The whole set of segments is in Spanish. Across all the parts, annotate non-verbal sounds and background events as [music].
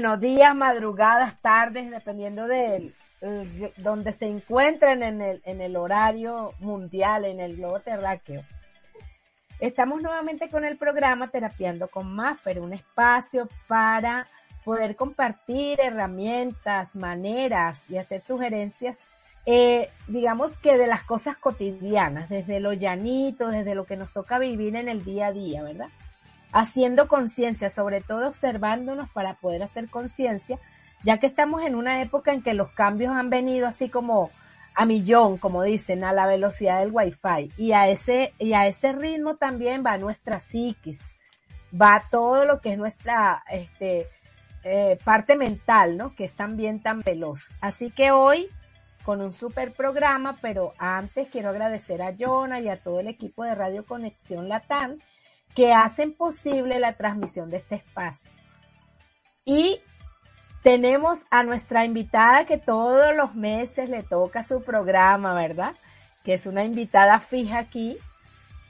buenos días, madrugadas, tardes, dependiendo de eh, donde se encuentren en el, en el horario mundial, en el globo terráqueo. Estamos nuevamente con el programa Terapiando con Maffer, un espacio para poder compartir herramientas, maneras y hacer sugerencias, eh, digamos que de las cosas cotidianas, desde lo llanito, desde lo que nos toca vivir en el día a día, ¿verdad? Haciendo conciencia, sobre todo observándonos para poder hacer conciencia, ya que estamos en una época en que los cambios han venido así como a millón, como dicen, a la velocidad del wifi. Y a ese, y a ese ritmo también va nuestra psiquis, va todo lo que es nuestra, este, eh, parte mental, ¿no? Que es también tan veloz. Así que hoy, con un super programa, pero antes quiero agradecer a Jonah y a todo el equipo de Radio Conexión Latán que hacen posible la transmisión de este espacio. Y tenemos a nuestra invitada que todos los meses le toca su programa, ¿verdad? Que es una invitada fija aquí,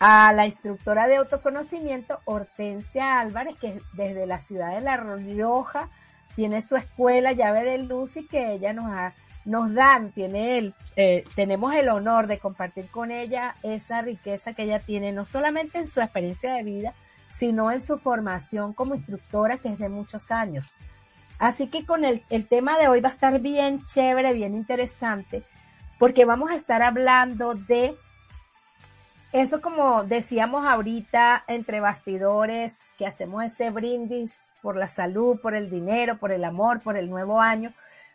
a la instructora de autoconocimiento Hortensia Álvarez, que desde la ciudad de La Rioja tiene su escuela llave de luz y que ella nos ha, nos dan, tiene el, eh, tenemos el honor de compartir con ella esa riqueza que ella tiene, no solamente en su experiencia de vida, sino en su formación como instructora que es de muchos años. Así que con el, el tema de hoy va a estar bien chévere, bien interesante, porque vamos a estar hablando de eso como decíamos ahorita entre bastidores, que hacemos ese brindis por la salud, por el dinero, por el amor, por el nuevo año,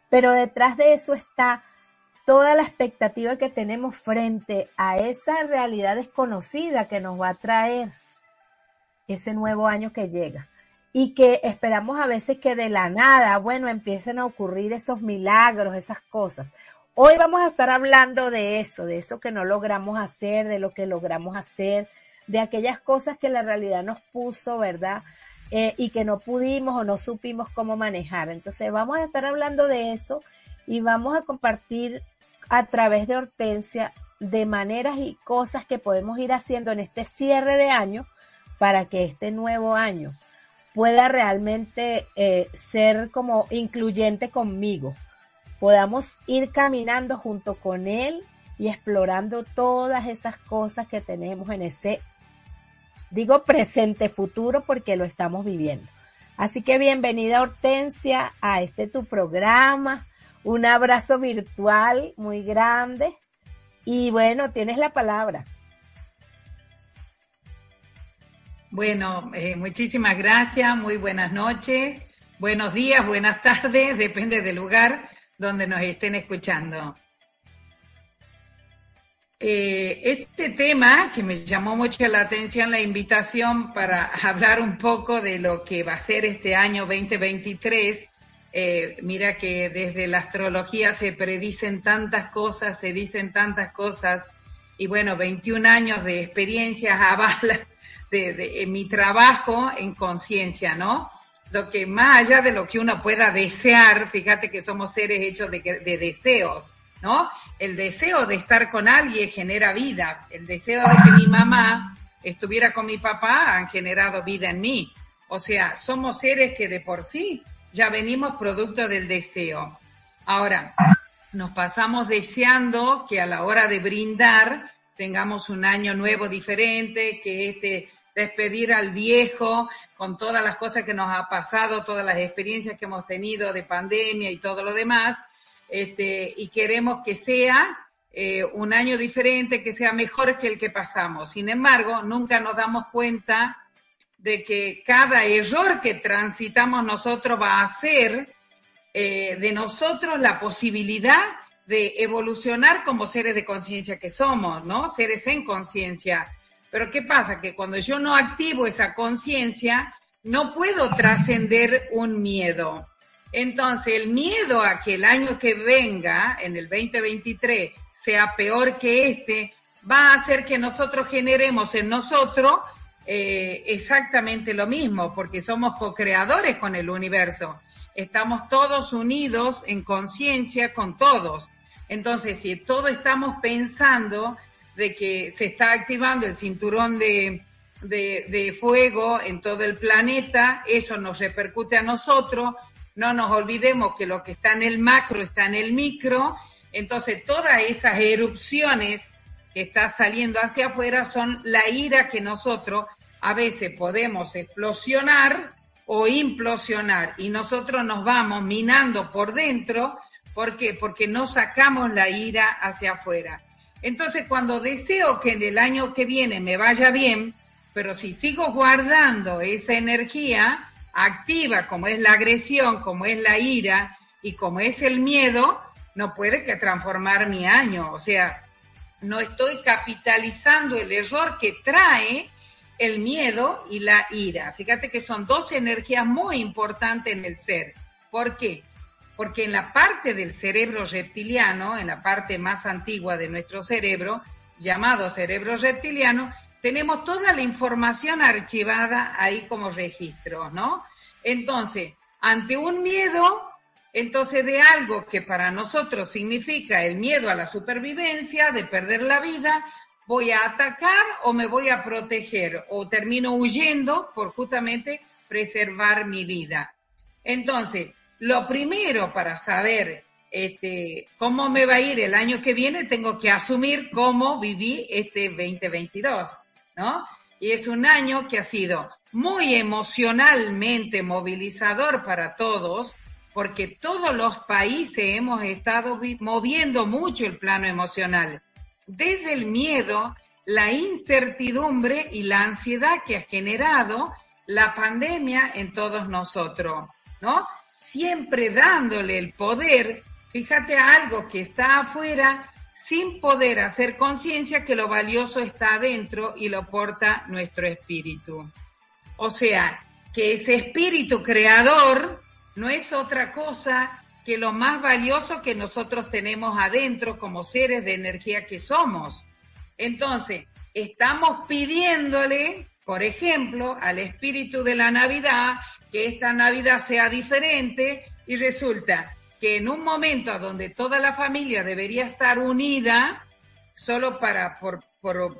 pero detrás de eso está toda la expectativa que tenemos frente a esa realidad desconocida que nos va a traer ese nuevo año que llega. Y que esperamos a veces que de la nada, bueno, empiecen a ocurrir esos milagros, esas cosas. Hoy vamos a estar hablando de eso, de eso que no logramos hacer, de lo que logramos hacer, de aquellas cosas que la realidad nos puso, ¿verdad? Eh, y que no pudimos o no supimos cómo manejar. Entonces vamos a estar hablando de eso y vamos a compartir a través de Hortensia de maneras y cosas que podemos ir haciendo en este cierre de año para que este nuevo año pueda realmente eh, ser como incluyente conmigo podamos ir caminando junto con Él y explorando todas esas cosas que tenemos en ese, digo presente futuro porque lo estamos viviendo. Así que bienvenida Hortensia a este tu programa. Un abrazo virtual muy grande. Y bueno, tienes la palabra. Bueno, eh, muchísimas gracias, muy buenas noches, buenos días, buenas tardes, [laughs] depende del lugar donde nos estén escuchando. Eh, este tema que me llamó mucho la atención, la invitación para [laughs] hablar un poco de lo que va a ser este año 2023. Eh, mira que desde la astrología se predicen tantas cosas, se dicen tantas cosas, y bueno, 21 años de experiencias [laughs] avala de, de mi trabajo en conciencia, ¿no? lo que más allá de lo que uno pueda desear, fíjate que somos seres hechos de, deseos, ¿no? El deseo de estar con alguien genera vida, el deseo de que mi mamá estuviera con mi papá han generado vida en mí. O sea, somos seres que de por sí ya venimos producto del deseo. Ahora, nos pasamos deseando que a la hora de brindar tengamos un año nuevo diferente, que este despedir al viejo con todas las cosas que nos ha pasado, todas las experiencias que hemos tenido de pandemia y todo lo demás, este, y queremos que sea eh, un año diferente, que sea mejor que el que pasamos. Sin embargo, nunca nos damos cuenta de que cada error que transitamos nosotros va a ser eh, de nosotros la posibilidad de evolucionar como seres de conciencia que somos, ¿no? Seres en conciencia pero ¿qué pasa? Que cuando yo no activo esa conciencia, no puedo trascender un miedo. Entonces, el miedo a que el año que venga, en el 2023, sea peor que este, va a hacer que nosotros generemos en nosotros eh, exactamente lo mismo, porque somos co-creadores con el universo. Estamos todos unidos en conciencia con todos. Entonces, si todos estamos pensando de que se está activando el cinturón de, de, fuego en todo el planeta, eso nos repercute a nosotros, no nos olvidemos que lo que está en el macro está en el micro, entonces todas esas erupciones que está saliendo hacia afuera son la ira que nosotros a veces podemos explosionar o implosionar y nosotros nos vamos minando por dentro, ¿por qué? Porque no sacamos la ira hacia afuera. Entonces, cuando deseo que en el año que viene me vaya bien, pero si sigo guardando esa energía activa, como es la agresión, como es la ira y como es el miedo, no puede que transformar mi año. O sea, no estoy capitalizando el error que trae el miedo y la ira. Fíjate que son dos energías muy importantes en el ser. ¿Por qué? Porque en la parte del cerebro reptiliano, en la parte más antigua de nuestro cerebro, llamado cerebro reptiliano, tenemos toda la información archivada ahí como registros, ¿no? Entonces, ante un miedo, entonces de algo que para nosotros significa el miedo a la supervivencia, de perder la vida, voy a atacar o me voy a proteger o termino huyendo por justamente preservar mi vida. Entonces, lo primero para saber este, cómo me va a ir el año que viene, tengo que asumir cómo viví este 2022, ¿no? Y es un año que ha sido muy emocionalmente movilizador para todos, porque todos los países hemos estado moviendo mucho el plano emocional desde el miedo, la incertidumbre y la ansiedad que ha generado la pandemia en todos nosotros, ¿no? Siempre dándole el poder, fíjate algo que está afuera, sin poder hacer conciencia que lo valioso está adentro y lo porta nuestro espíritu. O sea, que ese espíritu creador no es otra cosa que lo más valioso que nosotros tenemos adentro como seres de energía que somos. Entonces, estamos pidiéndole, por ejemplo, al espíritu de la Navidad que esta Navidad sea diferente y resulta que en un momento donde toda la familia debería estar unida, solo para, por,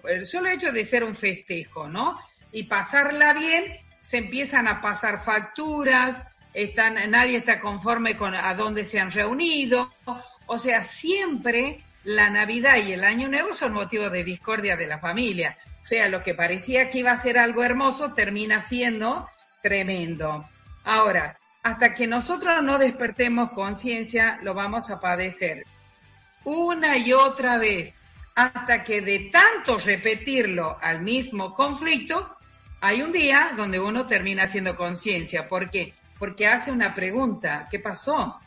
el solo hecho de ser un festejo, ¿no? Y pasarla bien, se empiezan a pasar facturas, están, nadie está conforme con a dónde se han reunido. O sea, siempre la Navidad y el Año Nuevo son motivos de discordia de la familia. O sea, lo que parecía que iba a ser algo hermoso termina siendo tremendo. Ahora, hasta que nosotros no despertemos conciencia, lo vamos a padecer una y otra vez, hasta que de tanto repetirlo al mismo conflicto, hay un día donde uno termina haciendo conciencia. ¿Por qué? porque hace una pregunta, ¿qué pasó?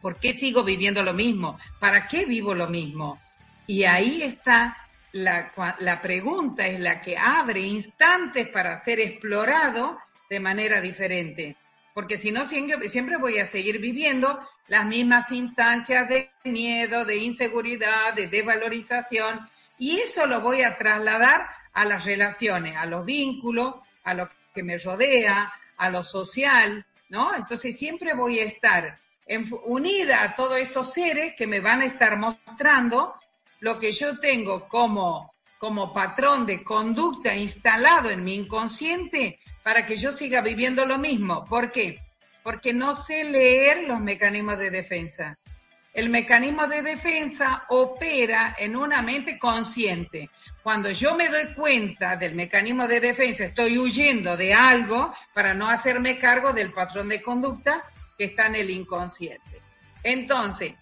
¿Por qué sigo viviendo lo mismo? ¿Para qué vivo lo mismo? Y ahí está la, la pregunta, es la que abre instantes para ser explorado de manera diferente. Porque si no, siempre, voy a seguir viviendo las mismas instancias de miedo, de inseguridad, de desvalorización, y eso lo voy a trasladar a las relaciones, a los vínculos, a lo que me rodea, a lo social, ¿no? Entonces siempre voy a estar unida a todos esos seres que me van a estar mostrando lo que yo tengo como, como patrón de conducta instalado en mi inconsciente para que yo siga viviendo lo mismo. ¿Por qué? Porque no sé leer los mecanismos de defensa. El mecanismo de defensa opera en una mente consciente. Cuando yo me doy cuenta del mecanismo de defensa, estoy huyendo de algo para no hacerme cargo del patrón de conducta que está en el inconsciente. Entonces,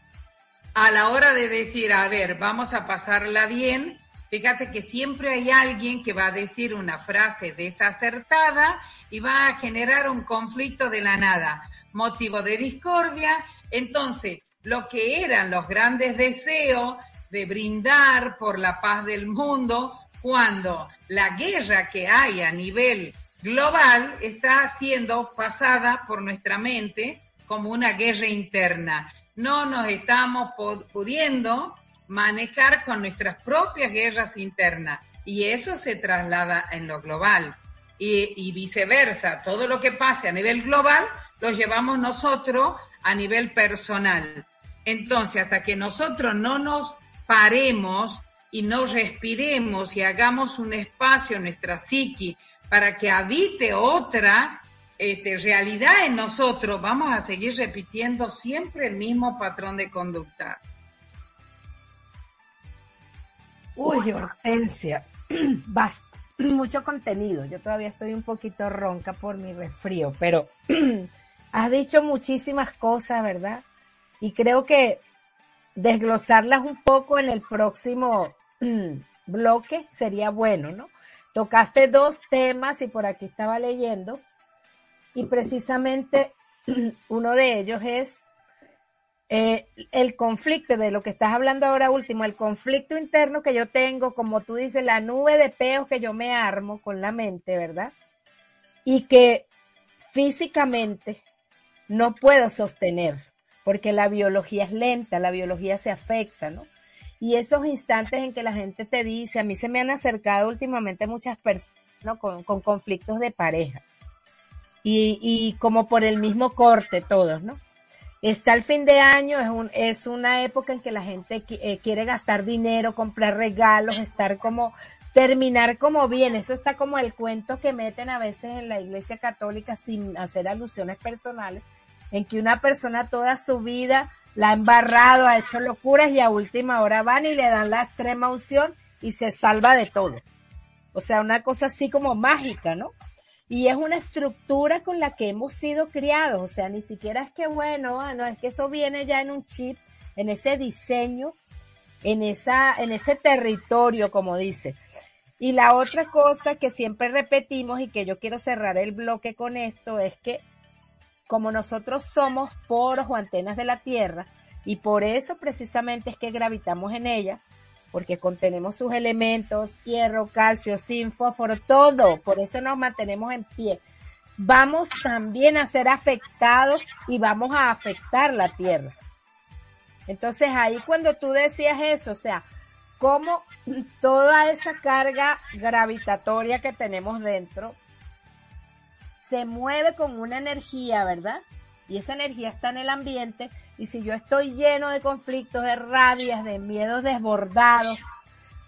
a la hora de decir, a ver, vamos a pasarla bien, fíjate que siempre hay alguien que va a decir una frase desacertada y va a generar un conflicto de la nada, motivo de discordia. Entonces, lo que eran los grandes deseos, de brindar por la paz del mundo cuando la guerra que hay a nivel global está siendo pasada por nuestra mente como una guerra interna. No nos estamos pudiendo manejar con nuestras propias guerras internas y eso se traslada en lo global. Y, y, viceversa, todo lo que pase a nivel global lo llevamos nosotros a nivel personal. Entonces, hasta que nosotros no nos paremos y no respiremos y hagamos un espacio en nuestra psiqui para que habite otra, este, realidad en nosotros, vamos a seguir repitiendo siempre el mismo patrón de conducta. Uy, Hortensia, vas [clears throat] mucho contenido. Yo todavía estoy un poquito ronca por mi resfrío, pero [clears throat] has dicho muchísimas cosas, ¿verdad? Y creo que desglosarlas un poco en el próximo [clears throat] bloque sería bueno, ¿no? Tocaste dos temas y por aquí estaba leyendo y precisamente uno de ellos es eh, el conflicto de lo que estás hablando ahora último, el conflicto interno que yo tengo, como tú dices, la nube de peos que yo me armo con la mente, ¿verdad? Y que físicamente no puedo sostener, porque la biología es lenta, la biología se afecta, ¿no? Y esos instantes en que la gente te dice, a mí se me han acercado últimamente muchas personas ¿no? con, con conflictos de pareja. Y, y como por el mismo corte todos, ¿no? Está el fin de año, es, un, es una época en que la gente eh, quiere gastar dinero, comprar regalos, estar como, terminar como bien. Eso está como el cuento que meten a veces en la iglesia católica sin hacer alusiones personales, en que una persona toda su vida la ha embarrado, ha hecho locuras y a última hora van y le dan la extrema unción y se salva de todo. O sea, una cosa así como mágica, ¿no? Y es una estructura con la que hemos sido criados, o sea, ni siquiera es que bueno, ah, no es que eso viene ya en un chip, en ese diseño, en esa, en ese territorio, como dice. Y la otra cosa que siempre repetimos y que yo quiero cerrar el bloque con esto es que como nosotros somos poros o antenas de la Tierra, y por eso precisamente es que gravitamos en ella, porque contenemos sus elementos, hierro, calcio, zinc, fósforo, todo, por eso nos mantenemos en pie. Vamos también a ser afectados y vamos a afectar la tierra. Entonces ahí cuando tú decías eso, o sea, cómo toda esa carga gravitatoria que tenemos dentro se mueve con una energía, ¿verdad? Y esa energía está en el ambiente y si yo estoy lleno de conflictos, de rabias, de miedos desbordados,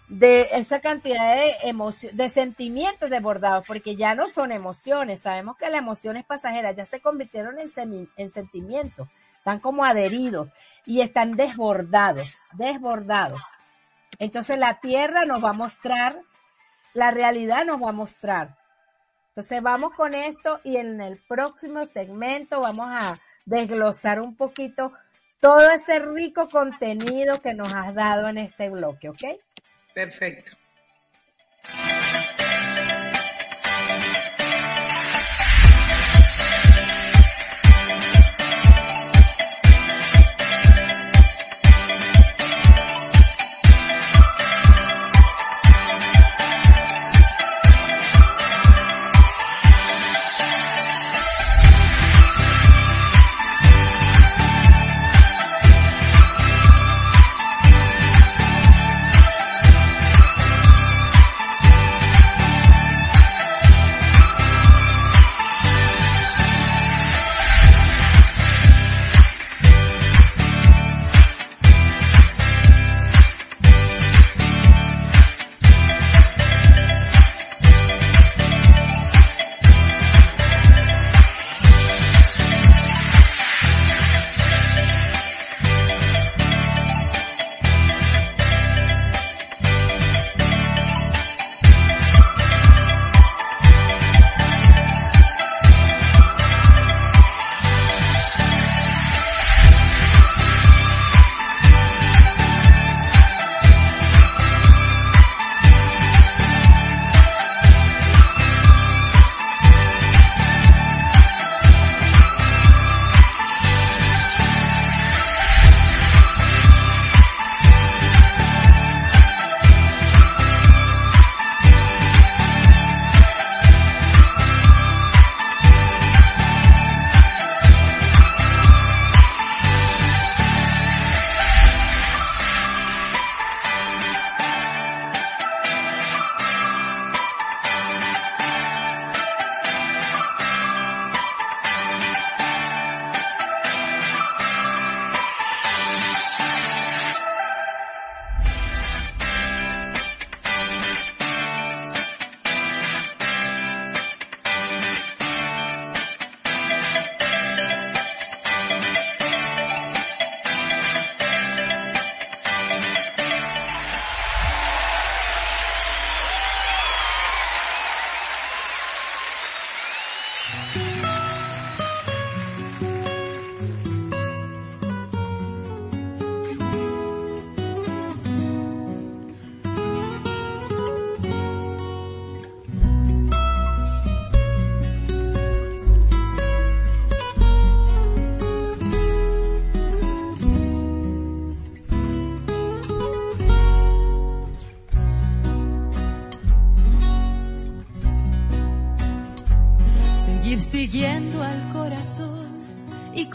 de esa cantidad de emociones, de sentimientos desbordados, porque ya no son emociones, sabemos que la emoción es pasajera, ya se convirtieron en, en sentimientos, están como adheridos y están desbordados, desbordados. Entonces la tierra nos va a mostrar, la realidad nos va a mostrar. Entonces vamos con esto y en el próximo segmento vamos a desglosar un poquito todo ese rico contenido que nos has dado en este bloque, ¿ok? Perfecto.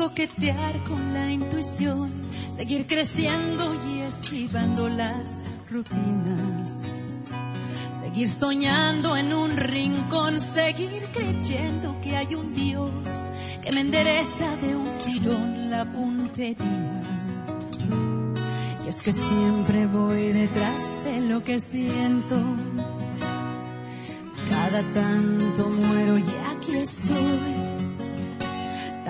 Coquetear con la intuición, seguir creciendo y esquivando las rutinas. Seguir soñando en un rincón, seguir creyendo que hay un Dios que me endereza de un tirón la puntería. Y es que siempre voy detrás de lo que siento. Cada tanto muero y aquí estoy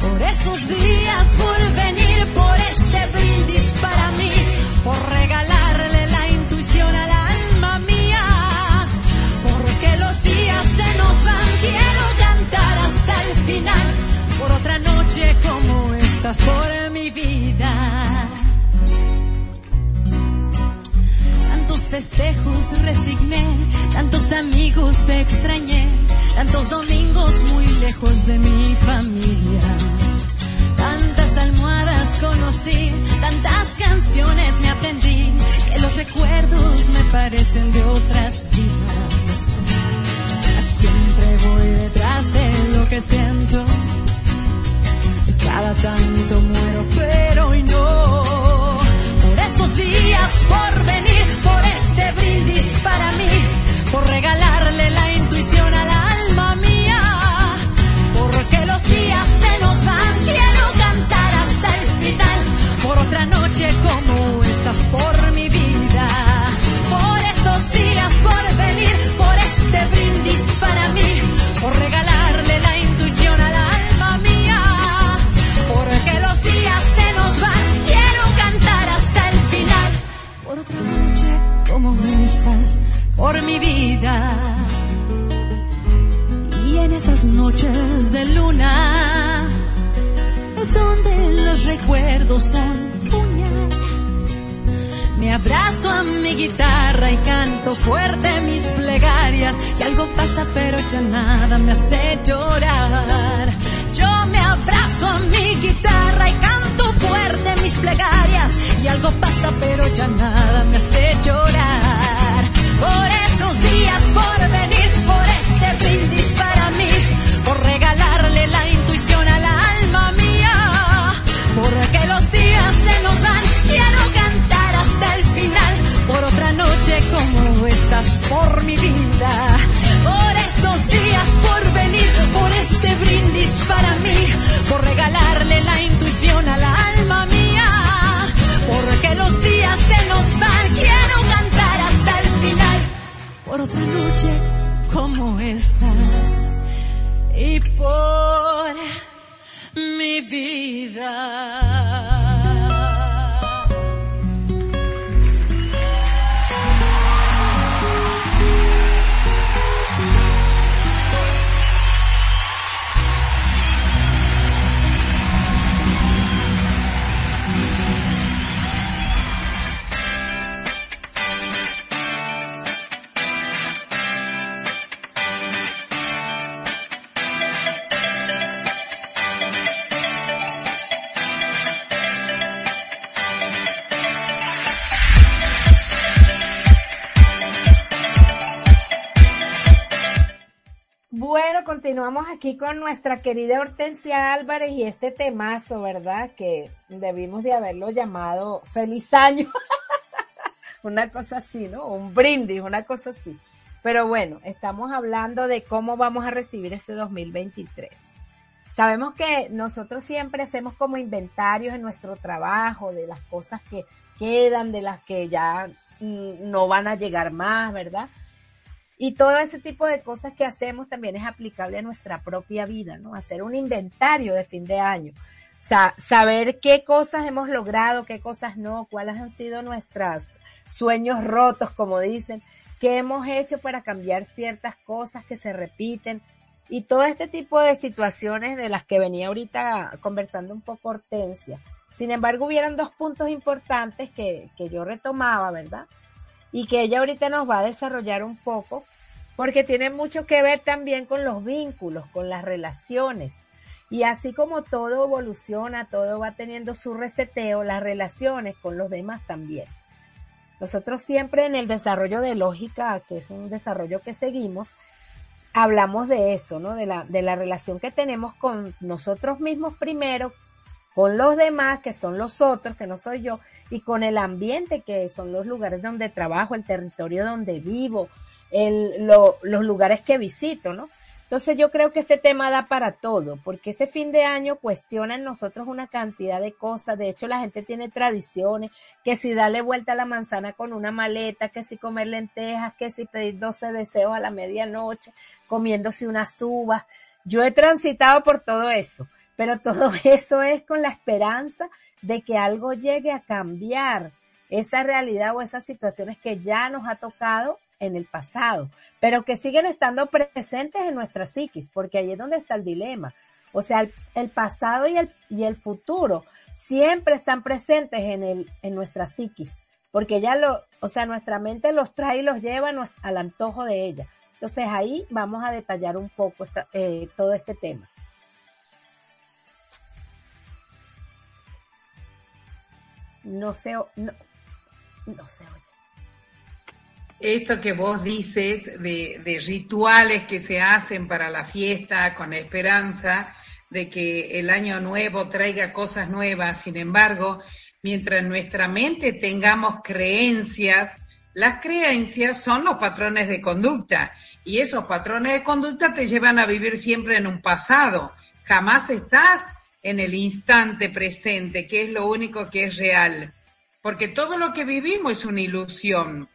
por esos días, por venir, por este brindis para mí, por regalarle la intuición al alma mía, porque los días se nos van, quiero cantar hasta el final, por otra noche como estas, por mi vida. Tantos festejos resigné, tantos amigos te extrañé, tantos domingos muy lejos de mi familia continuamos aquí con nuestra querida Hortensia Álvarez y este temazo, ¿verdad? Que debimos de haberlo llamado Feliz Año. [laughs] una cosa así, ¿no? Un brindis, una cosa así. Pero bueno, estamos hablando de cómo vamos a recibir ese 2023. Sabemos que nosotros siempre hacemos como inventarios en nuestro trabajo de las cosas que quedan, de las que ya mm, no van a llegar más, ¿verdad? Y todo ese tipo de cosas que hacemos también es aplicable a nuestra propia vida, ¿no? Hacer un inventario de fin de año. O saber qué cosas hemos logrado, qué cosas no, cuáles han sido nuestros sueños rotos, como dicen, qué hemos hecho para cambiar ciertas cosas que se repiten. y todo este tipo de situaciones de las que venía ahorita conversando un poco Hortensia. Sin embargo, hubieron dos puntos importantes que, que yo retomaba, ¿verdad? Y que ella ahorita nos va a desarrollar un poco, porque tiene mucho que ver también con los vínculos, con las relaciones. Y así como todo evoluciona, todo va teniendo su reseteo, las relaciones con los demás también. Nosotros siempre en el desarrollo de lógica, que es un desarrollo que seguimos, hablamos de eso, ¿no? De la, de la relación que tenemos con nosotros mismos primero, con los demás, que son los otros, que no soy yo, y con el ambiente, que son los lugares donde trabajo, el territorio donde vivo, el, los lugares que visito, ¿no? Entonces yo creo que este tema da para todo, porque ese fin de año cuestiona en nosotros una cantidad de cosas. De hecho, la gente tiene tradiciones, que si darle vuelta a la manzana con una maleta, que si comer lentejas, que si pedir 12 deseos a la medianoche, comiéndose unas uvas. Yo he transitado por todo eso, pero todo [laughs] eso es con la esperanza de que algo llegue a cambiar esa realidad o esas situaciones que ya nos ha tocado en el pasado, pero que siguen estando presentes en nuestra psiquis, porque ahí es donde está el dilema. O sea, el, pasado y el, y el futuro siempre están presentes en el, en nuestra psiquis, porque ya lo, o sea, nuestra mente los trae y los lleva al antojo de ella. Entonces ahí vamos a detallar un poco eh, todo este tema. No sé, no, no se oye. Esto que vos dices de, de, rituales que se hacen para la fiesta con esperanza de que el año nuevo traiga cosas nuevas, sin embargo, mientras en nuestra mente tengamos creencias, las creencias son los patrones de conducta. Y esos patrones de conducta te llevan a vivir siempre en un pasado. Jamás estás en el instante presente, que es lo único que es real. Porque todo lo que vivimos es una ilusión.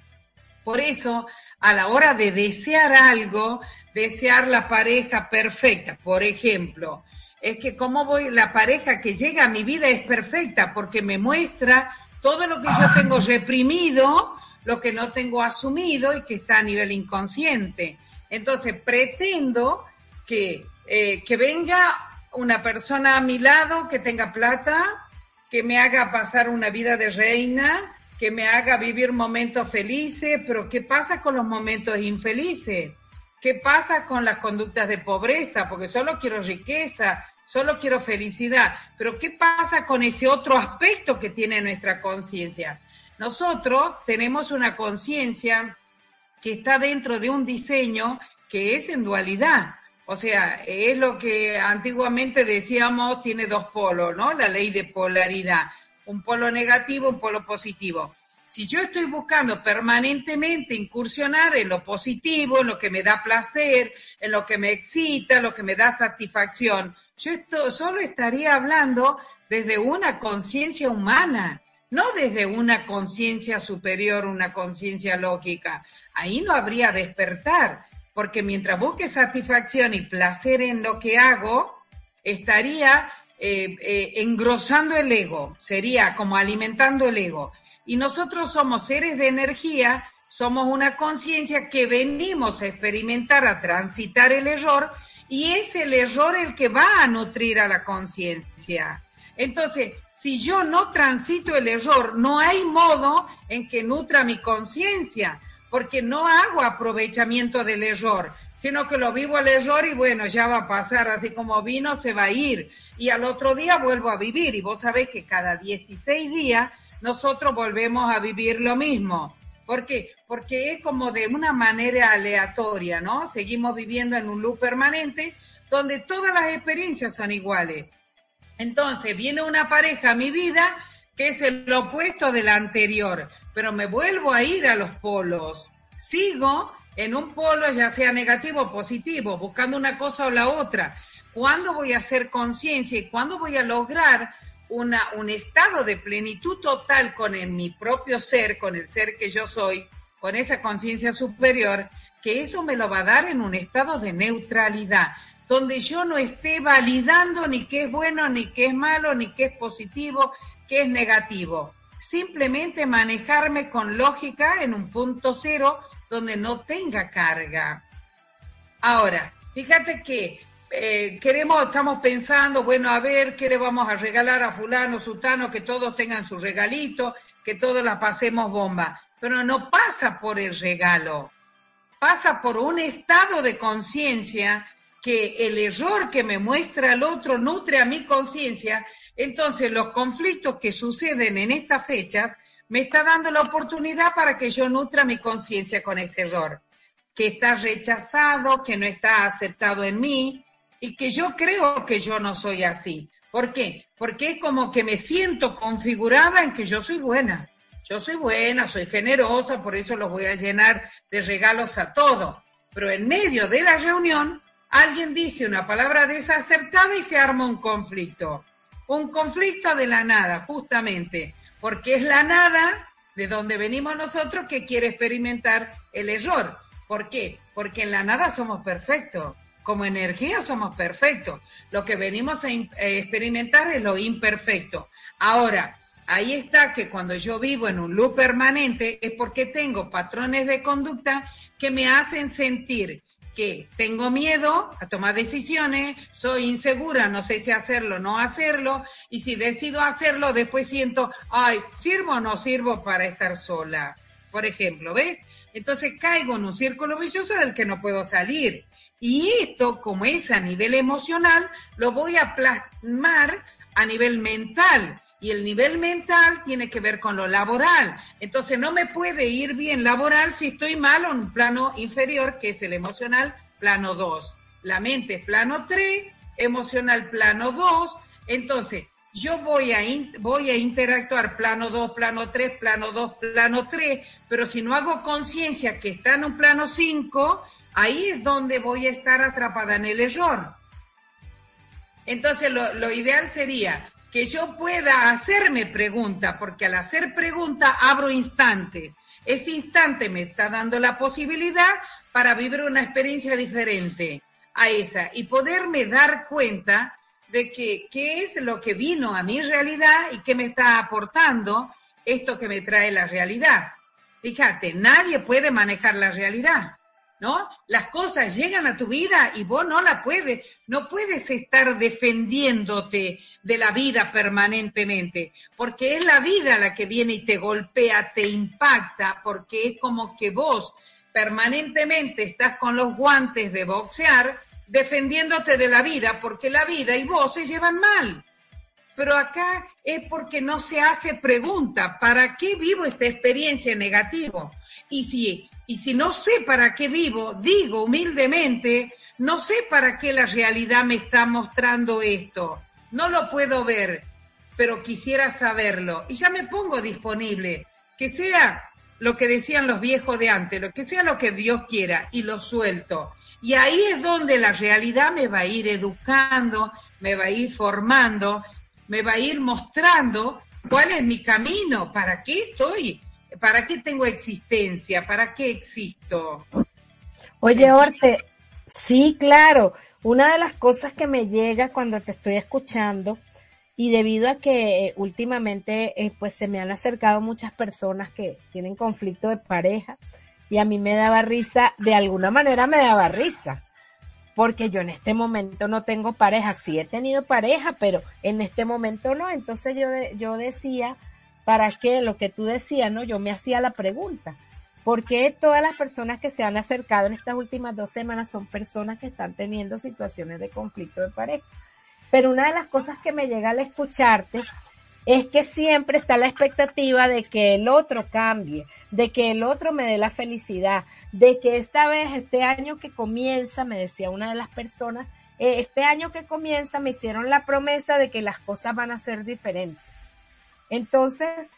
Por eso, a la hora de desear algo, desear la pareja perfecta, por ejemplo, es que cómo voy, la pareja que llega a mi vida es perfecta porque me muestra todo lo que yo tengo reprimido, lo que no tengo asumido y que está a nivel inconsciente. Entonces pretendo que, eh, que venga una persona a mi lado que tenga plata, que me haga pasar una vida de reina, que me haga vivir momentos felices, pero ¿qué pasa con los momentos infelices? ¿Qué pasa con las conductas de pobreza? Porque solo quiero riqueza, solo quiero felicidad, pero ¿qué pasa con ese otro aspecto que tiene nuestra conciencia? Nosotros tenemos una conciencia que está dentro de un diseño que es en dualidad. O sea, es lo que antiguamente decíamos tiene dos polos, ¿no? La ley de polaridad un polo negativo, un polo positivo. Si yo estoy buscando permanentemente incursionar en lo positivo, en lo que me da placer, en lo que me excita, en lo que me da satisfacción, yo esto, solo estaría hablando desde una conciencia humana, no desde una conciencia superior, una conciencia lógica. Ahí no habría despertar, porque mientras busque satisfacción y placer en lo que hago, estaría eh, eh, engrosando el ego, sería como alimentando el ego. Y nosotros somos seres de energía, somos una conciencia que venimos a experimentar, a transitar el error, y es el error el que va a nutrir a la conciencia. Entonces, si yo no transito el error, no hay modo en que nutra mi conciencia, porque no hago aprovechamiento del error sino que lo vivo el error y bueno, ya va a pasar, así como vino, se va a ir. Y al otro día vuelvo a vivir. Y vos sabés que cada 16 días nosotros volvemos a vivir lo mismo. ¿Por qué? Porque es como de una manera aleatoria, ¿no? Seguimos viviendo en un loop permanente donde todas las experiencias son iguales. Entonces viene una pareja a mi vida que es el opuesto de la anterior, pero me vuelvo a ir a los polos. Sigo en un polo, ya sea negativo o positivo, buscando una cosa o la otra. ¿Cuándo voy a hacer conciencia y cuándo voy a lograr una, un estado de plenitud total con mi propio ser, con el ser que yo soy, con esa conciencia superior, que eso me lo va a dar en un estado de neutralidad, donde yo no esté validando ni qué es bueno, ni qué es malo, ni qué es positivo, es negativo. Simplemente manejarme con lógica en un punto cero donde no tenga carga. Ahora, Fíjate que eh, queremos, estamos pensando, bueno, a ver qué le vamos a regalar a fulano, sutano, que todos tengan su regalito, que todos la pasemos bomba. Pero no pasa por el regalo, pasa por un estado de conciencia que el error que me muestra el otro nutre a mi conciencia. Entonces, los conflictos que suceden en estas fechas me está dando la oportunidad para que yo nutra mi conciencia con ese error, que está rechazado, que no está aceptado en mí, y que yo creo que yo no soy así. ¿Por qué? Porque es como que me siento configurada en que yo soy buena. Yo soy buena, soy generosa, por eso los voy a llenar de regalos a todos. Pero en medio de la reunión, alguien dice una palabra desacertada y se arma un conflicto. Un conflicto de la nada, justamente, porque es la nada de donde venimos nosotros que quiere experimentar el error. ¿Por qué? Porque en la nada somos perfectos como energía somos perfectos. Lo que venimos a experimentar es lo imperfecto. Ahora, ahí está que cuando yo vivo en un loop permanente es porque tengo patrones de conducta que me hacen sentir que tengo miedo a tomar decisiones, soy insegura, no sé si hacerlo o no hacerlo, y si decido hacerlo, después siento, ay, ¿sirvo o no sirvo para estar sola? Por ejemplo, ¿ves? Entonces caigo en un círculo vicioso del que no puedo salir. Y esto, como es a nivel emocional, lo voy a plasmar a nivel mental. Y el nivel mental tiene que ver con lo laboral. Entonces no me puede ir bien laboral si estoy mal en un plano inferior, que es el emocional, plano 2. La mente es plano 3, emocional plano 2. Entonces, yo voy a, voy a interactuar plano 2, plano 3, plano 2, plano 3, pero si no hago conciencia que está en un plano 5, ahí es donde voy a estar atrapada en el error. Entonces lo, ideal sería que yo pueda hacerme pregunta, porque al hacer pregunta abro instantes. Ese instante me está dando la posibilidad para vivir una experiencia diferente a esa y poderme dar cuenta de que qué es lo que vino a mi realidad y qué me está aportando esto que me trae la realidad. Fíjate, nadie puede manejar la realidad. ¿No? Las cosas llegan a tu vida y vos no la puedes, no puedes estar defendiéndote de la vida permanentemente, porque es la vida la que viene y te golpea, te impacta, porque es como que vos permanentemente estás con los guantes de boxear defendiéndote de la vida, porque la vida y vos se llevan mal. Pero acá es porque no se hace pregunta, ¿para qué vivo esta experiencia negativa? Y si y si no sé para qué vivo, digo humildemente, no sé para qué la realidad me está mostrando esto. No lo puedo ver, pero quisiera saberlo. Y ya me pongo disponible. Que sea lo que decían los viejos de antes, lo que sea lo que Dios quiera, y lo suelto. Y ahí es donde la realidad me va a ir educando, me va a ir formando, me va a ir mostrando cuál es mi camino, para qué estoy ¿Para qué tengo existencia? ¿Para qué existo? Oye, Orte, sí, claro. Una de las cosas que me llega cuando te estoy escuchando y debido a que eh, últimamente eh, pues se me han acercado muchas personas que tienen conflicto de pareja y a mí me daba risa, de alguna manera me daba risa, porque yo en este momento no tengo pareja, sí he tenido pareja, pero en este momento no, entonces yo, yo decía, para qué, lo que tú decías, ¿no? Yo me hacía la pregunta. ¿Por qué todas las personas que se han acercado en estas últimas dos semanas son personas que están teniendo situaciones de conflicto de pareja? Pero una de las cosas que me llega al escucharte es que siempre está la expectativa de que el otro cambie, de que el otro me dé la felicidad, de que esta vez, este año que comienza, me decía una de las personas, eh, este año que comienza me hicieron la promesa de que las cosas van a ser diferentes. Entonces,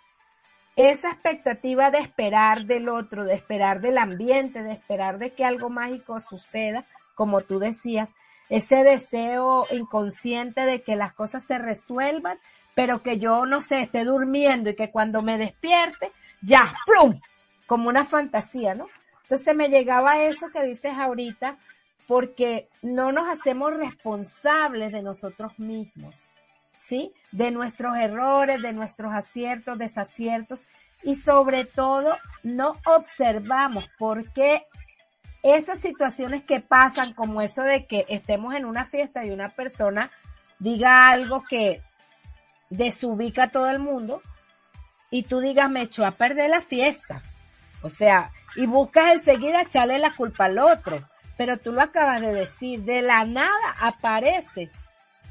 esa expectativa de esperar del otro, de esperar del ambiente, de esperar de que algo mágico suceda, como tú decías, ese deseo inconsciente de que las cosas se resuelvan, pero que yo no sé, esté durmiendo y que cuando me despierte, ya, ¡plum! Como una fantasía, ¿no? Entonces me llegaba eso que dices ahorita, porque no nos hacemos responsables de nosotros mismos. ¿Sí? De nuestros errores, de nuestros aciertos, desaciertos y sobre todo no observamos por qué esas situaciones que pasan, como eso de que estemos en una fiesta y una persona diga algo que desubica a todo el mundo y tú digas, me echó a perder la fiesta. O sea, y buscas enseguida echarle la culpa al otro. Pero tú lo acabas de decir, de la nada aparece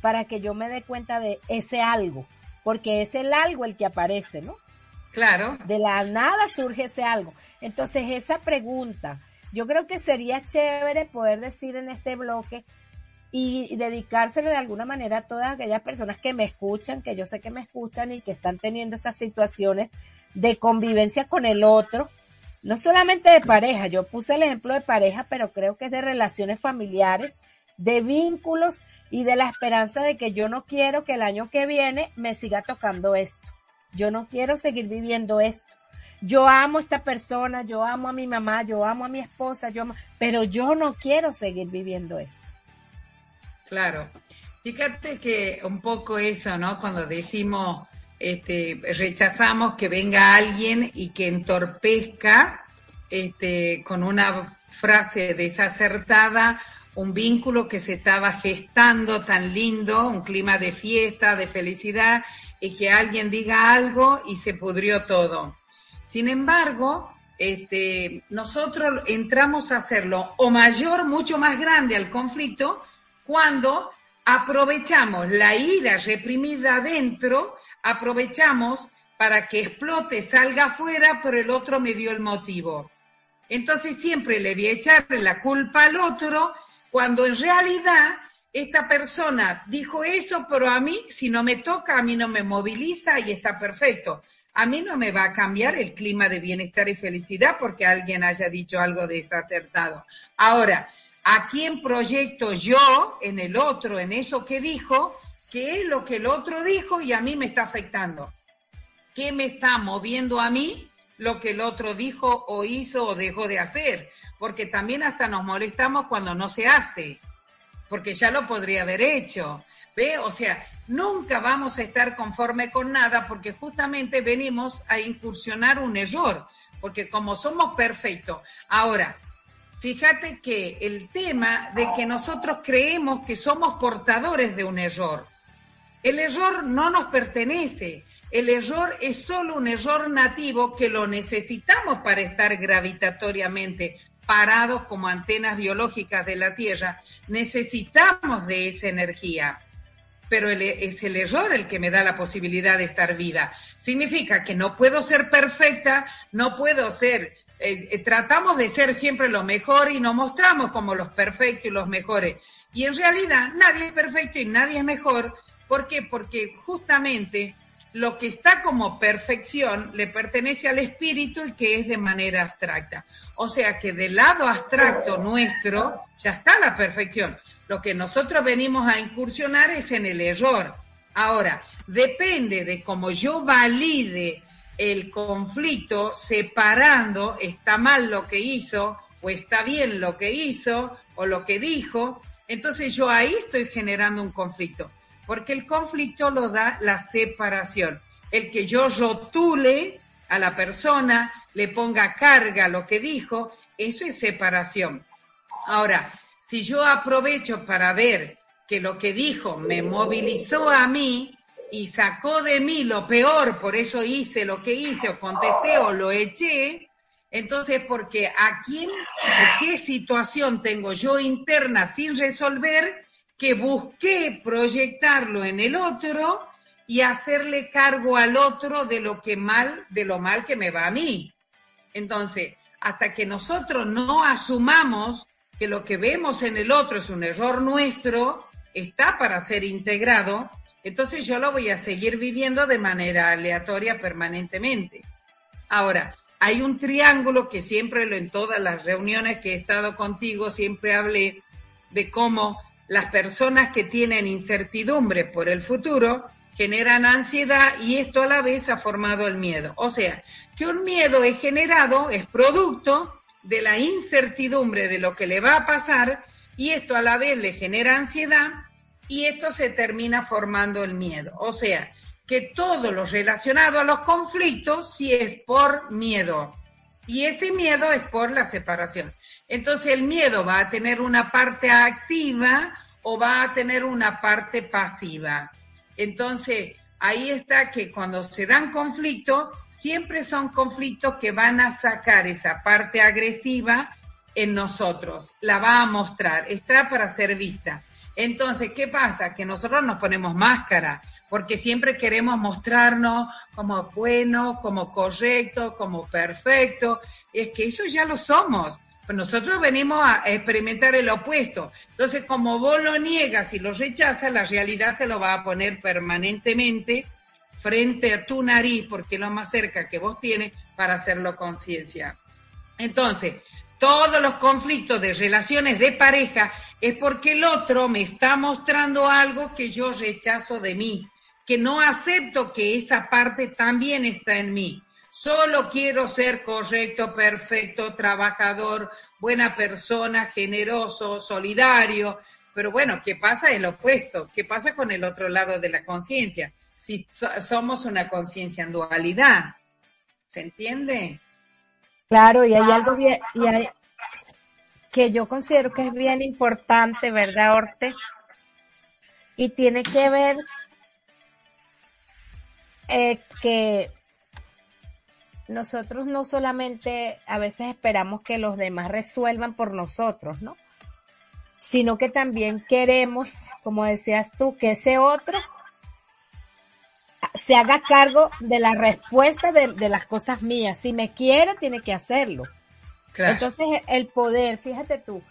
para que yo me dé cuenta de ese algo, porque es el algo el que aparece, ¿no? Claro. De la nada surge ese algo. Entonces, esa pregunta, yo creo que sería chévere poder decir en este bloque y dedicárselo de alguna manera a todas aquellas personas que me escuchan, que yo sé que me escuchan y que están teniendo esas situaciones de convivencia con el otro, no solamente de pareja, yo puse el ejemplo de pareja, pero creo que es de relaciones familiares, de vínculos y de la esperanza de que yo no quiero que el año que viene me siga tocando esto. Yo no quiero seguir viviendo esto yo amo a esta persona, yo amo a mi mamá, yo amo a mi esposa, yo amo, pero yo no quiero seguir viviendo esto. Claro. Fíjate que un poco eso, ¿no? Cuando decimos, este, rechazamos que venga alguien y que entorpezca, este, con una frase desacertada, un vínculo que se estaba gestando tan lindo, un clima de fiesta, de felicidad, y que alguien diga algo y se pudrió todo. Sin embargo, este, nosotros entramos a hacerlo o mayor, mucho más grande al conflicto, cuando aprovechamos la ira reprimida adentro, aprovechamos para que explote, salga afuera, pero el otro me dio el motivo. Entonces siempre le voy a echarle la culpa al otro, cuando en realidad esta persona dijo eso, pero a mí, si no me toca, a mí no me moviliza y está perfecto a mí no me va a cambiar el clima de bienestar y felicidad porque alguien haya dicho algo desacertado. Ahora, ¿a quién proyecto yo en el otro, en eso que dijo, qué es lo que el otro dijo y a mí me está afectando? ¿Qué me está moviendo a mí lo que el otro dijo o hizo o dejó de hacer? Porque también hasta nos molestamos cuando no se hace, porque ya lo podría haber hecho. ¿Ve? O sea, nunca vamos a estar conforme con nada porque justamente venimos a incursionar un error, porque como somos perfectos. Ahora, fíjate que el tema de que nosotros creemos que somos portadores de un error, el error no nos pertenece, el error es solo un error nativo que lo necesitamos para estar gravitatoriamente parados como antenas biológicas de la Tierra, necesitamos de esa energía pero es el error el que me da la posibilidad de estar viva. Significa que no puedo ser perfecta, no puedo ser, eh, eh, tratamos de ser siempre lo mejor y nos mostramos como los perfectos y los mejores. Y en realidad nadie es perfecto y nadie es mejor. ¿Por qué? Porque justamente lo que está como perfección le pertenece al espíritu y que es de manera abstracta. O sea que del lado abstracto nuestro ya está la perfección. Lo que nosotros venimos a incursionar es en el error. Ahora, depende de cómo yo valide el conflicto separando está mal lo que hizo o está bien lo que hizo o lo que dijo, entonces yo ahí estoy generando un conflicto, porque el conflicto lo da la separación. El que yo rotule a la persona, le ponga carga a lo que dijo, eso es separación. Ahora, si yo aprovecho para ver que lo que dijo me movilizó a mí y sacó de mí lo peor, por eso hice lo que hice o contesté o lo eché, entonces porque a quién qué situación tengo yo interna sin resolver que busqué proyectarlo en el otro y hacerle cargo al otro de lo que mal, de lo mal que me va a mí. Entonces, hasta que nosotros no asumamos que lo que vemos en el otro es un error nuestro, está para ser integrado, entonces yo lo voy a seguir viviendo de manera aleatoria permanentemente. Ahora, hay un triángulo que siempre en todas las reuniones que he estado contigo, siempre hablé de cómo las personas que tienen incertidumbre por el futuro generan ansiedad y esto a la vez ha formado el miedo. O sea, que un miedo es generado, es producto de la incertidumbre de lo que le va a pasar y esto a la vez le genera ansiedad y esto se termina formando el miedo. O sea, que todo lo relacionado a los conflictos si es por miedo. Y ese miedo es por la separación. Entonces el miedo va a tener una parte activa o va a tener una parte pasiva. Entonces, ahí está que cuando se dan conflictos, siempre son conflictos que van a sacar esa parte agresiva en nosotros, la va a mostrar, está para ser vista. Entonces, ¿qué pasa? Que nosotros nos ponemos máscara, porque siempre queremos mostrarnos como bueno, como correcto, como perfecto. Es que eso ya lo somos. Nosotros venimos a experimentar el opuesto. Entonces, como vos lo niegas y lo rechazas, la realidad te lo va a poner permanentemente frente a tu nariz, porque es lo más cerca que vos tienes para hacerlo conciencia. Entonces, todos los conflictos de relaciones de pareja es porque el otro me está mostrando algo que yo rechazo de mí, que no acepto que esa parte también está en mí. Solo quiero ser correcto, perfecto, trabajador, buena persona, generoso, solidario. Pero bueno, ¿qué pasa? El opuesto. ¿Qué pasa con el otro lado de la conciencia? Si somos una conciencia en dualidad. ¿Se entiende? Claro, y hay algo bien, y hay, que yo considero que es bien importante, ¿verdad, Orte? Y tiene que ver eh, que nosotros no solamente a veces esperamos que los demás resuelvan por nosotros, ¿no? Sino que también queremos, como decías tú, que ese otro se haga cargo de la respuesta de, las cosas mías. Si me quiere, tiene que hacerlo. Entonces, el poder, fíjate tú,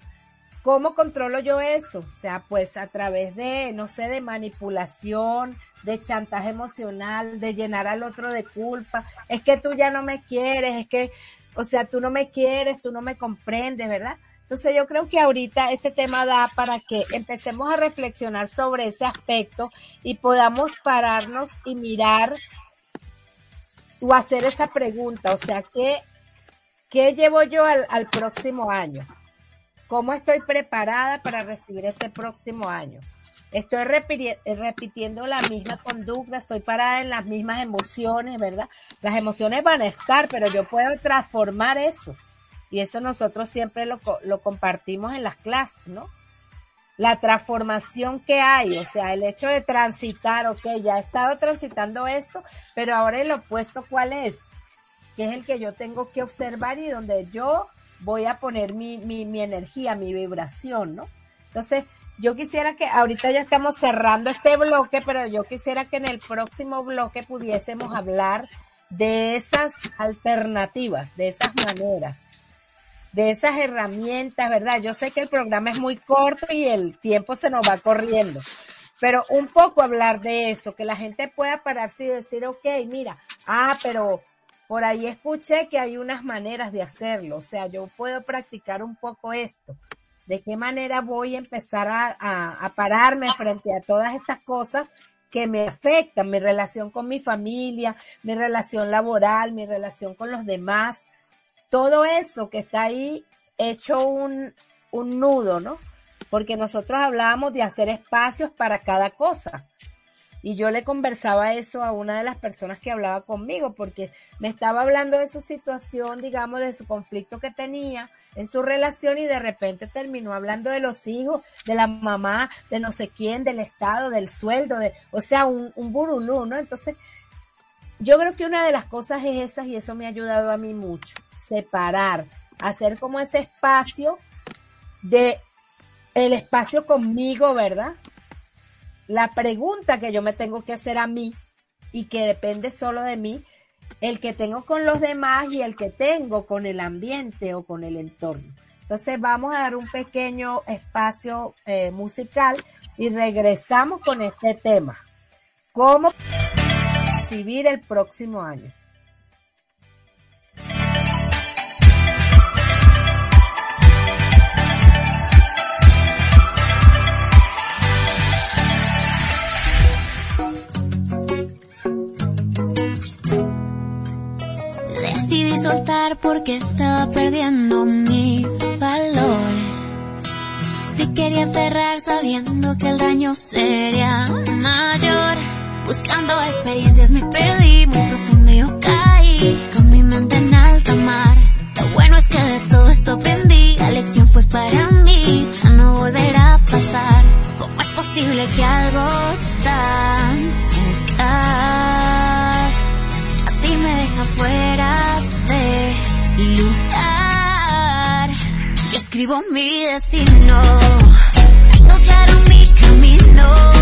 ¿Cómo controlo yo eso? O sea, pues a través de, no sé, de manipulación, de chantaje emocional, de llenar al otro de culpa. Es que tú ya no me quieres, es que, o sea, tú no me quieres, tú no me comprendes, ¿verdad? Entonces yo creo que ahorita este tema da para que empecemos a reflexionar sobre ese aspecto y podamos pararnos y mirar o hacer esa pregunta, o sea, ¿qué, qué llevo yo al, al próximo año? ¿Cómo estoy preparada para recibir este próximo año? Estoy repitiendo la misma conducta, estoy parada en las mismas emociones, ¿verdad? Las emociones van a estar, pero yo puedo transformar eso. Y eso nosotros siempre lo, lo compartimos en las clases, ¿no? La transformación que hay, o sea, el hecho de transitar, ok, ya he estado transitando esto, pero ahora el opuesto, ¿cuál es? Que es el que yo tengo que observar y donde yo voy a poner mi, mi, mi energía, mi vibración, ¿no? Entonces, yo quisiera que ahorita ya estamos cerrando este bloque, pero yo quisiera que en el próximo bloque pudiésemos hablar de esas alternativas, de esas maneras, de esas herramientas, ¿verdad? Yo sé que el programa es muy corto y el tiempo se nos va corriendo, pero un poco hablar de eso, que la gente pueda pararse y decir, ok, mira, ah, pero por ahí escuché que hay unas maneras de hacerlo, o sea, yo puedo practicar un poco esto. ¿De qué manera voy a empezar a, pararme frente a todas estas cosas que me afectan, mi relación con mi familia, mi relación laboral, mi relación con los demás, todo eso que está ahí hecho un, un nudo, ¿no? Porque nosotros hablábamos de hacer espacios para cada cosa. Y yo le conversaba eso a una de las personas que hablaba conmigo, porque me estaba hablando de su situación, digamos, de su conflicto que tenía en su relación y de repente terminó hablando de los hijos, de la mamá, de no sé quién, del estado, del sueldo, de, o sea, un, un burulú, ¿no? Entonces, yo creo que una de las cosas es esas y eso me ha ayudado a mí mucho, separar, hacer como ese espacio de el espacio conmigo, ¿verdad? La pregunta que yo me tengo que hacer a mí y que depende solo de mí, el que tengo con los demás y el que tengo con el ambiente o con el entorno. Entonces vamos a dar un pequeño espacio eh, musical y regresamos con este tema. ¿Cómo recibir el próximo año? Porque estaba perdiendo mi valor. Me quería cerrar sabiendo que el daño sería mayor. Buscando experiencias me perdí muy profundo yo caí con mi mente en alta mar. para mí, ya no volverá a pasar. ¿Cómo es posible que algo tan fugaz así me deja fuera de lugar? Yo escribo mi destino, tengo claro mi camino,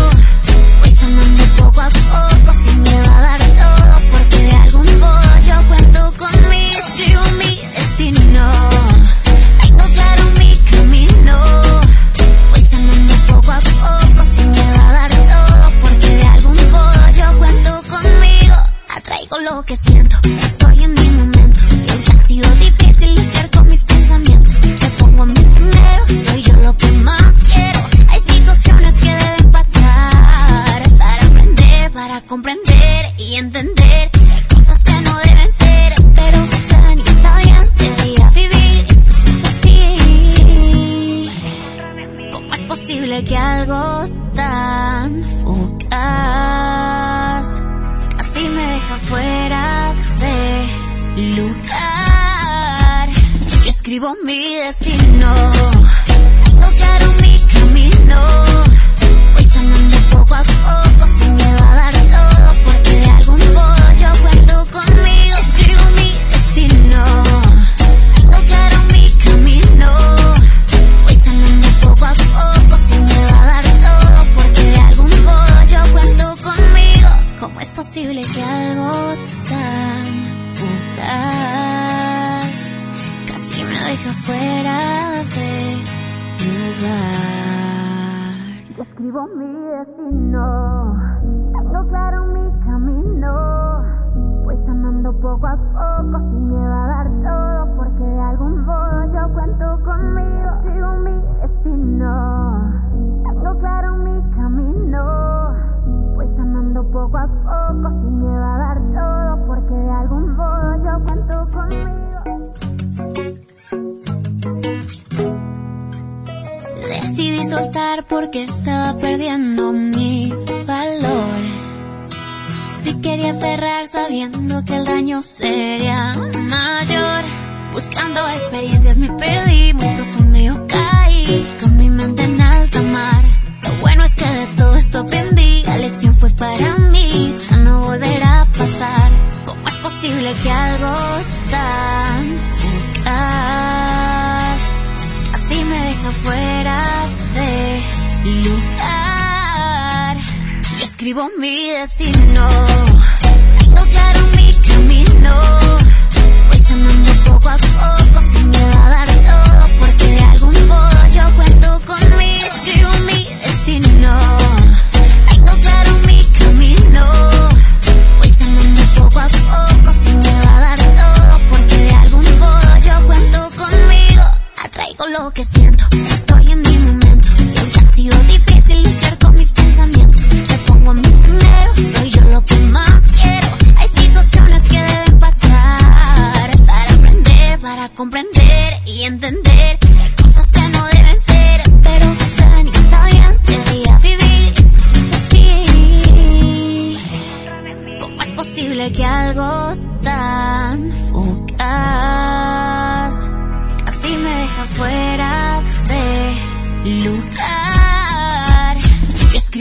Escribo mi destino, tengo claro mi camino. Voy sanando poco a poco sin va a dar todo porque de algún modo yo cuento conmigo. Escribo mi destino, tengo claro mi camino. Voy sanando poco a poco sin va a dar todo porque de algún modo yo cuento conmigo. Decidí soltar porque estaba perdiendo mi valor. Me quería aferrar sabiendo que el daño sería mayor. Buscando experiencias me perdí muy profundo y yo caí con mi mente en alta mar. Lo bueno es que de todo esto aprendí, la lección fue para mí, ya no volverá a pasar. ¿Cómo es posible que algo tan fugaz así me deja fuera de lugar? Yo escribo mi destino, tengo claro mi camino, voy sanando poco a poco sin me va a dar todo. Porque de algún modo yo cuento conmigo, escribo mi destino, tengo claro mi camino, voy sanando poco a poco sin me va a dar todo atraigo lo que siento, estoy en mi momento, y aunque ha sido difícil luchar con mis pensamientos, me pongo a mí primero, soy yo lo que más quiero, hay situaciones que deben pasar para aprender, para comprender y entender. Hay cosas que no deben ser, pero suceden y está bien, debería vivir y ti. ¿Cómo es posible que algo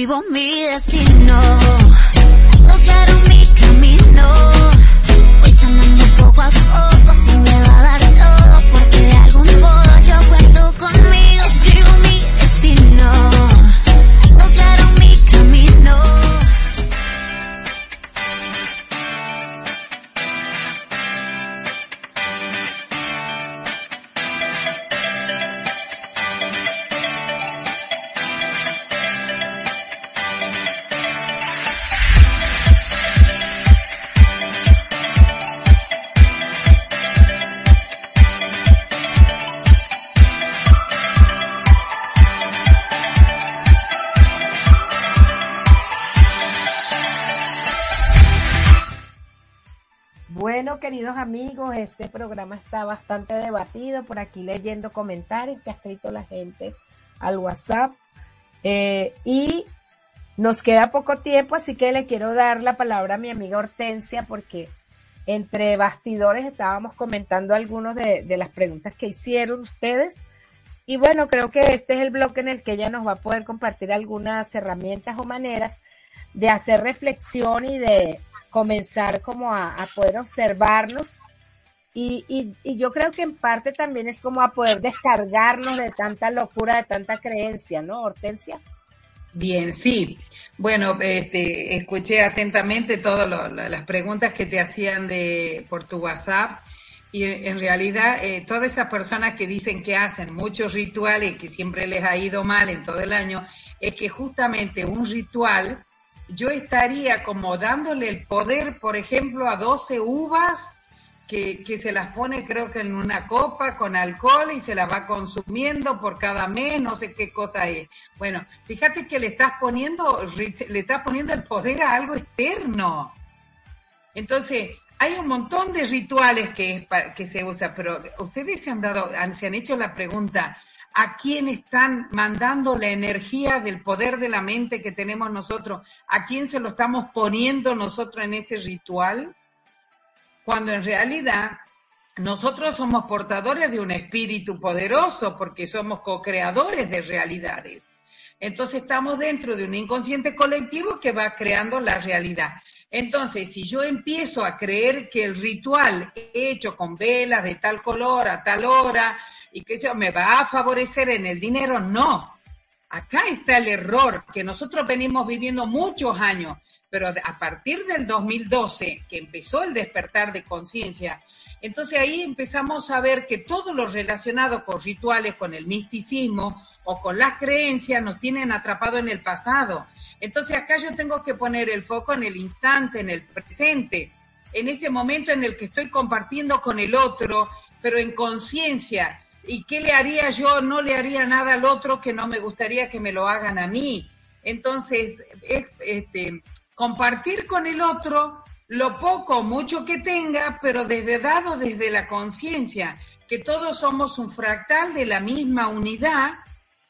escribo mi destino, tengo claro mi camino, amigos, este programa está bastante debatido. Por aquí leyendo comentarios que ha escrito la gente al WhatsApp. Eh, y nos queda poco tiempo, así que le quiero dar la palabra a mi amiga Hortensia porque entre bastidores estábamos comentando algunas de, de las preguntas que hicieron ustedes Y bueno, creo que este es el bloque en el que ella nos va a poder compartir algunas herramientas o maneras de hacer reflexión y de comenzar como a, poder observarnos. Y, y, yo creo que en parte también es como a poder descargarnos de tanta locura, de tanta creencia, ¿no, Hortensia? Bien, sí. Bueno, este, escuché atentamente todas las preguntas que te hacían de, por tu WhatsApp y en realidad eh, todas esas personas que dicen que hacen muchos rituales que siempre les ha ido mal en todo el año, es que justamente un ritual, yo estaría como dándole el poder, por ejemplo, a 12 uvas que, que, se las pone creo que en una copa con alcohol y se las va consumiendo por cada mes, no sé qué cosa es. Bueno, fíjate que le estás poniendo, le estás poniendo el poder a algo externo. Entonces, hay un montón de rituales que, que se usa, pero ustedes se han dado, se han hecho la pregunta, ¿a quién están mandando la energía del poder de la mente que tenemos nosotros? ¿A quién se lo estamos poniendo nosotros en ese ritual? cuando en realidad nosotros somos portadores de un espíritu poderoso porque somos co-creadores de realidades. Entonces estamos dentro de un inconsciente colectivo que va creando la realidad. Entonces, si yo empiezo a creer que el ritual hecho con velas de tal color a tal hora y que eso me va a favorecer en el dinero, no. Acá está el error que nosotros venimos viviendo muchos años pero a partir del 2012, que empezó el despertar de conciencia, entonces ahí empezamos a ver que todo lo relacionado con rituales, con el misticismo o con las creencias nos tienen atrapado en el pasado. Entonces acá yo tengo que poner el foco en el instante, en el presente, en ese momento en el que estoy compartiendo con el otro, pero en conciencia. ¿Y qué le haría yo? No le haría nada al otro que no me gustaría que me lo hagan a mí. Entonces, es, este, compartir con el otro lo poco o mucho que tenga, pero desde dado desde la conciencia, que todos somos un fractal de la misma unidad,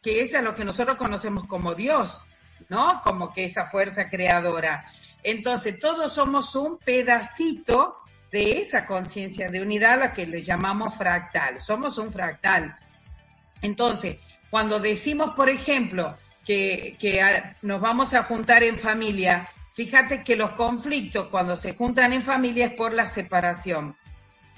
que es a lo que nosotros conocemos como Dios, ¿no? Como que esa fuerza creadora. Entonces, todos somos un pedacito de esa conciencia de unidad a la que le llamamos fractal. Somos un fractal. Entonces, cuando decimos, por ejemplo, que, que nos vamos a juntar en familia Fíjate que los conflictos cuando se juntan en familia es por la separación.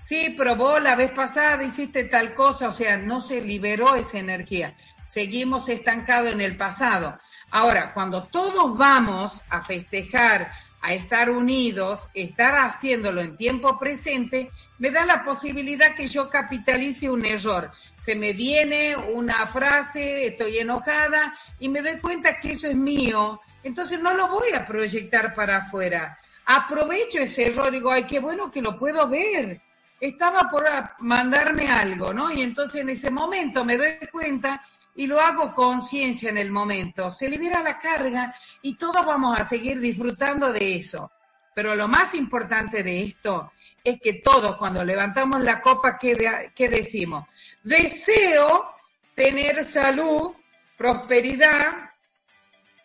Sí, probó la vez pasada, hiciste tal cosa, o sea, no se liberó esa energía. Seguimos estancados en el pasado. Ahora, cuando todos vamos a festejar, a estar unidos, estar haciéndolo en tiempo presente, me da la posibilidad que yo capitalice un error. Se me viene una frase, estoy enojada y me doy cuenta que eso es mío entonces no lo voy a proyectar para afuera. Aprovecho ese error, digo, ay, qué bueno que lo puedo ver. Estaba por mandarme algo, ¿no? Y entonces en ese momento me doy cuenta y lo hago conciencia en el momento. Se libera la carga y todos vamos a seguir disfrutando de eso. Pero lo más importante de esto es que todos cuando levantamos la copa, ¿qué, decimos? Deseo tener salud, prosperidad,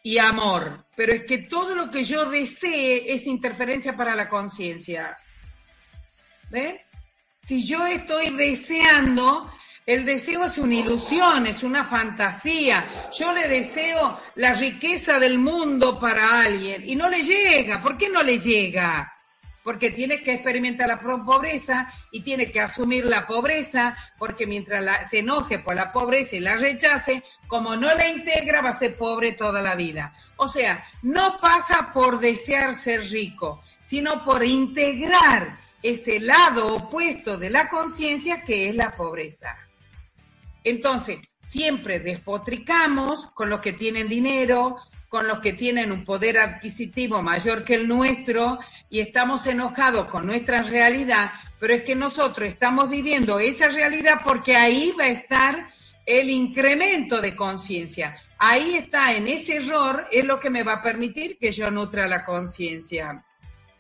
y amor, pero es que todo lo que yo desee es interferencia para la conciencia. ¿Ven? Si yo estoy deseando, el deseo es una ilusión, es una fantasía. Yo le deseo la riqueza del mundo para alguien y no le llega. ¿Por qué no le llega? porque tiene que experimentar la pobreza y tiene que asumir la pobreza, porque mientras se enoje por la pobreza y la rechace, como no la integra, va a ser pobre toda la vida. O sea, no pasa por desear ser rico, sino por integrar ese lado opuesto de la conciencia que es la pobreza. Entonces, siempre despotricamos con los que tienen dinero, con los que tienen un poder adquisitivo mayor que el nuestro y estamos enojados con nuestra realidad, pero es que nosotros estamos viviendo esa realidad porque ahí va a estar el incremento de conciencia. Ahí está, en ese error es lo que me va a permitir que yo nutra la conciencia.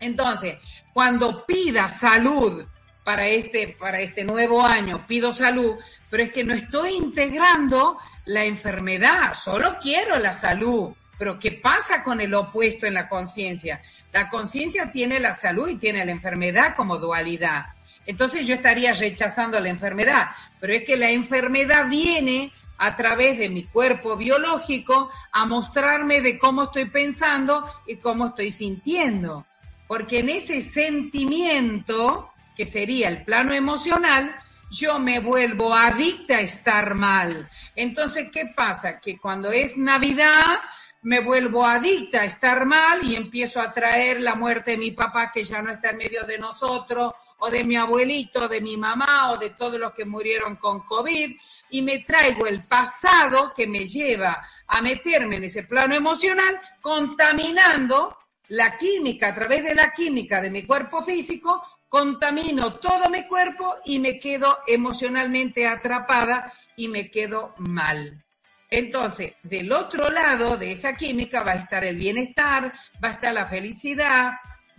Entonces, cuando pida salud para este, para este nuevo año, pido salud, pero es que no estoy integrando la enfermedad, solo quiero la salud Pero ¿qué pasa con el opuesto en la conciencia? La conciencia tiene la salud y tiene la enfermedad como dualidad. Entonces yo estaría rechazando la enfermedad, pero es que la enfermedad viene a través de mi cuerpo biológico a mostrarme de cómo estoy pensando y cómo estoy sintiendo. Porque en ese sentimiento, que sería el plano emocional, yo me vuelvo adicta a estar mal. Entonces, ¿qué pasa? Que cuando es Navidad, me vuelvo adicta a estar mal y empiezo a traer la muerte de mi papá que ya no está en medio de nosotros, o de mi abuelito, de mi mamá, o de todos los que murieron con COVID, y me traigo el pasado que me lleva a meterme en ese plano emocional, contaminando la química, a través de la química de mi cuerpo físico, contamino todo mi cuerpo y me quedo emocionalmente atrapada y me quedo mal. Entonces, del otro lado de esa química va a estar el bienestar, va a estar la felicidad,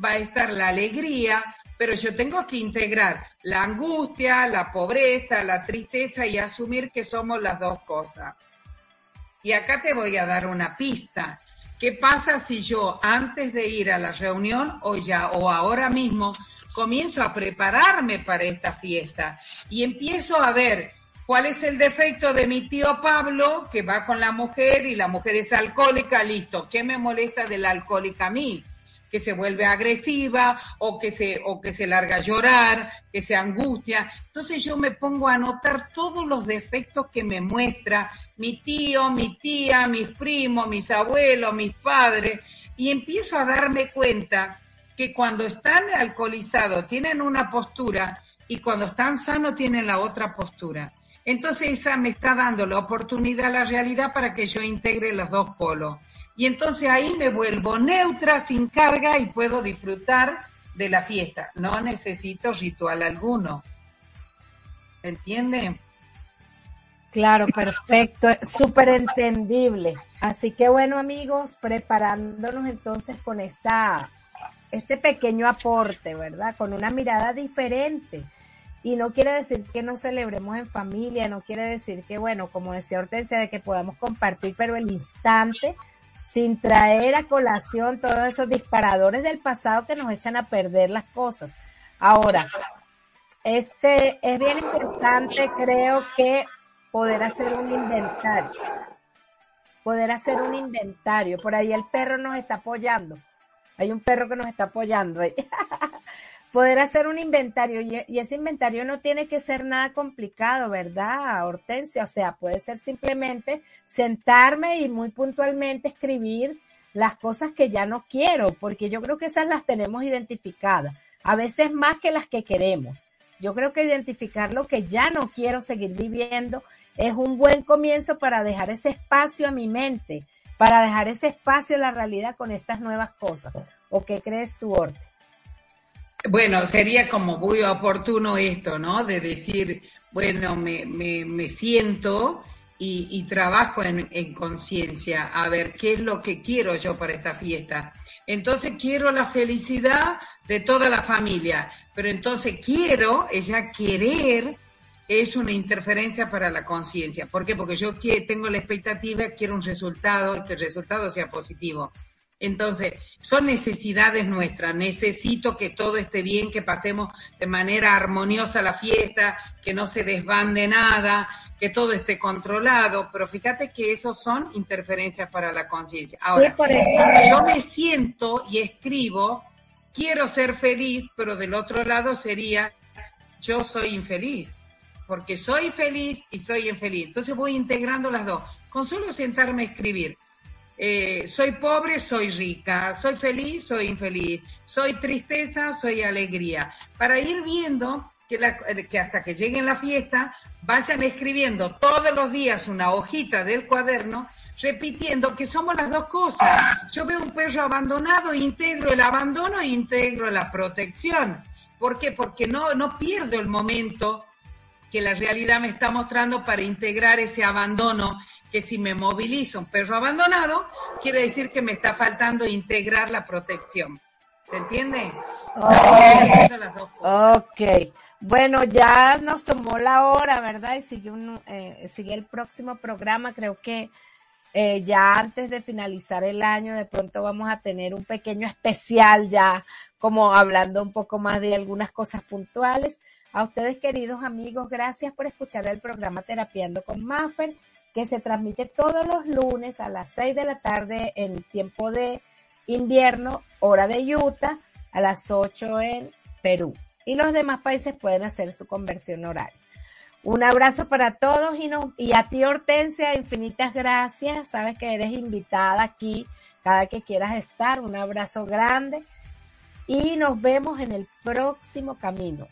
va a estar la alegría, pero yo tengo que integrar la angustia, la pobreza, la tristeza y asumir que somos las dos cosas. Y acá te voy a dar una pista. ¿Qué pasa si yo antes de ir a la reunión o ya o ahora mismo comienzo a prepararme para esta fiesta y empiezo a ver cuál es el defecto de mi tío Pablo que va con la mujer y la mujer es alcohólica, listo, ¿qué me molesta de la alcohólica a mí? Que se vuelve agresiva o que se, o que se larga a llorar, que se angustia. Entonces yo me pongo a anotar todos los defectos que me muestra mi tío, mi tía, mis primos, mis abuelos, mis padres, y empiezo a darme cuenta que cuando están alcoholizados tienen una postura y cuando están sanos tienen la otra postura. Entonces esa me está dando la oportunidad a la realidad para que yo integre los dos polos y entonces ahí me vuelvo neutra, sin carga y puedo disfrutar de la fiesta. No necesito ritual alguno. ¿Entiende? Claro, perfecto, súper entendible. Así que bueno amigos, preparándonos entonces con esta, este pequeño aporte, ¿verdad? Con una mirada diferente. Y no quiere decir que no celebremos en familia, no quiere decir que, bueno, como decía Hortensia, de que podamos compartir, pero el instante sin traer a colación todos esos disparadores del pasado que nos echan a perder las cosas. Ahora, este es bien importante, creo que poder hacer un inventario. Poder hacer un inventario. Por ahí el perro nos está apoyando. Hay un perro que nos está apoyando ahí. [laughs] poder hacer un inventario y, ese inventario no tiene que ser nada complicado, ¿verdad, Hortensia? O sea, puede ser simplemente sentarme y muy puntualmente escribir las cosas que ya no quiero, porque yo creo que esas las tenemos identificadas, a veces más que las que queremos. Yo creo que identificar lo que ya no quiero seguir viviendo es un buen comienzo para dejar ese espacio a mi mente, para dejar ese espacio a la realidad con estas nuevas cosas. ¿O qué crees tú, Hortensia? Bueno, sería como muy oportuno esto, ¿no? De decir, bueno, me, me, me siento y, y, trabajo en, en conciencia, a ver qué es lo que quiero yo para esta fiesta. Entonces quiero la felicidad de toda la familia, pero entonces quiero, ella querer, es una interferencia para la conciencia. ¿Por qué? Porque yo tengo la expectativa, quiero un resultado, que el resultado sea positivo. Entonces, son necesidades nuestras. Necesito que todo esté bien, que pasemos de manera armoniosa la fiesta, que no se desbande nada, que todo esté controlado. Pero fíjate que esos son interferencias para la conciencia. Ahora, yo me siento y escribo, quiero ser feliz, pero del otro lado sería, yo soy infeliz. Porque soy feliz y soy infeliz. Entonces voy integrando las dos. Con solo sentarme a escribir eh, soy pobre, soy rica, soy feliz, soy infeliz, soy tristeza, soy alegría, para ir viendo que, la, que hasta que lleguen la fiesta vayan escribiendo todos los días una hojita del cuaderno repitiendo que somos las dos cosas. Yo veo un perro abandonado, integro el abandono integro la protección. ¿Por qué? Porque no, no pierdo el momento que la realidad me está mostrando para integrar ese abandono que si me moviliza un perro abandonado, quiere decir que me está faltando integrar la protección. ¿Se entiende? ok. Bueno, ya nos tomó la hora, ¿verdad? Y sigue, un, eh, sigue el próximo programa. Creo que eh, ya antes de finalizar el año, de pronto vamos a tener un pequeño especial ya, como hablando un poco más de algunas cosas puntuales. A ustedes, queridos amigos, gracias por escuchar el programa Terapiando con Maffer, que se transmite todos los lunes a las 6 de la tarde en tiempo de invierno, hora de Utah, a las 8 en Perú. Y los demás países pueden hacer su conversión horaria. Un abrazo para todos y, no, y a ti Hortensia, infinitas gracias. Sabes que eres invitada aquí cada que quieras estar. Un abrazo grande y nos vemos en el próximo camino.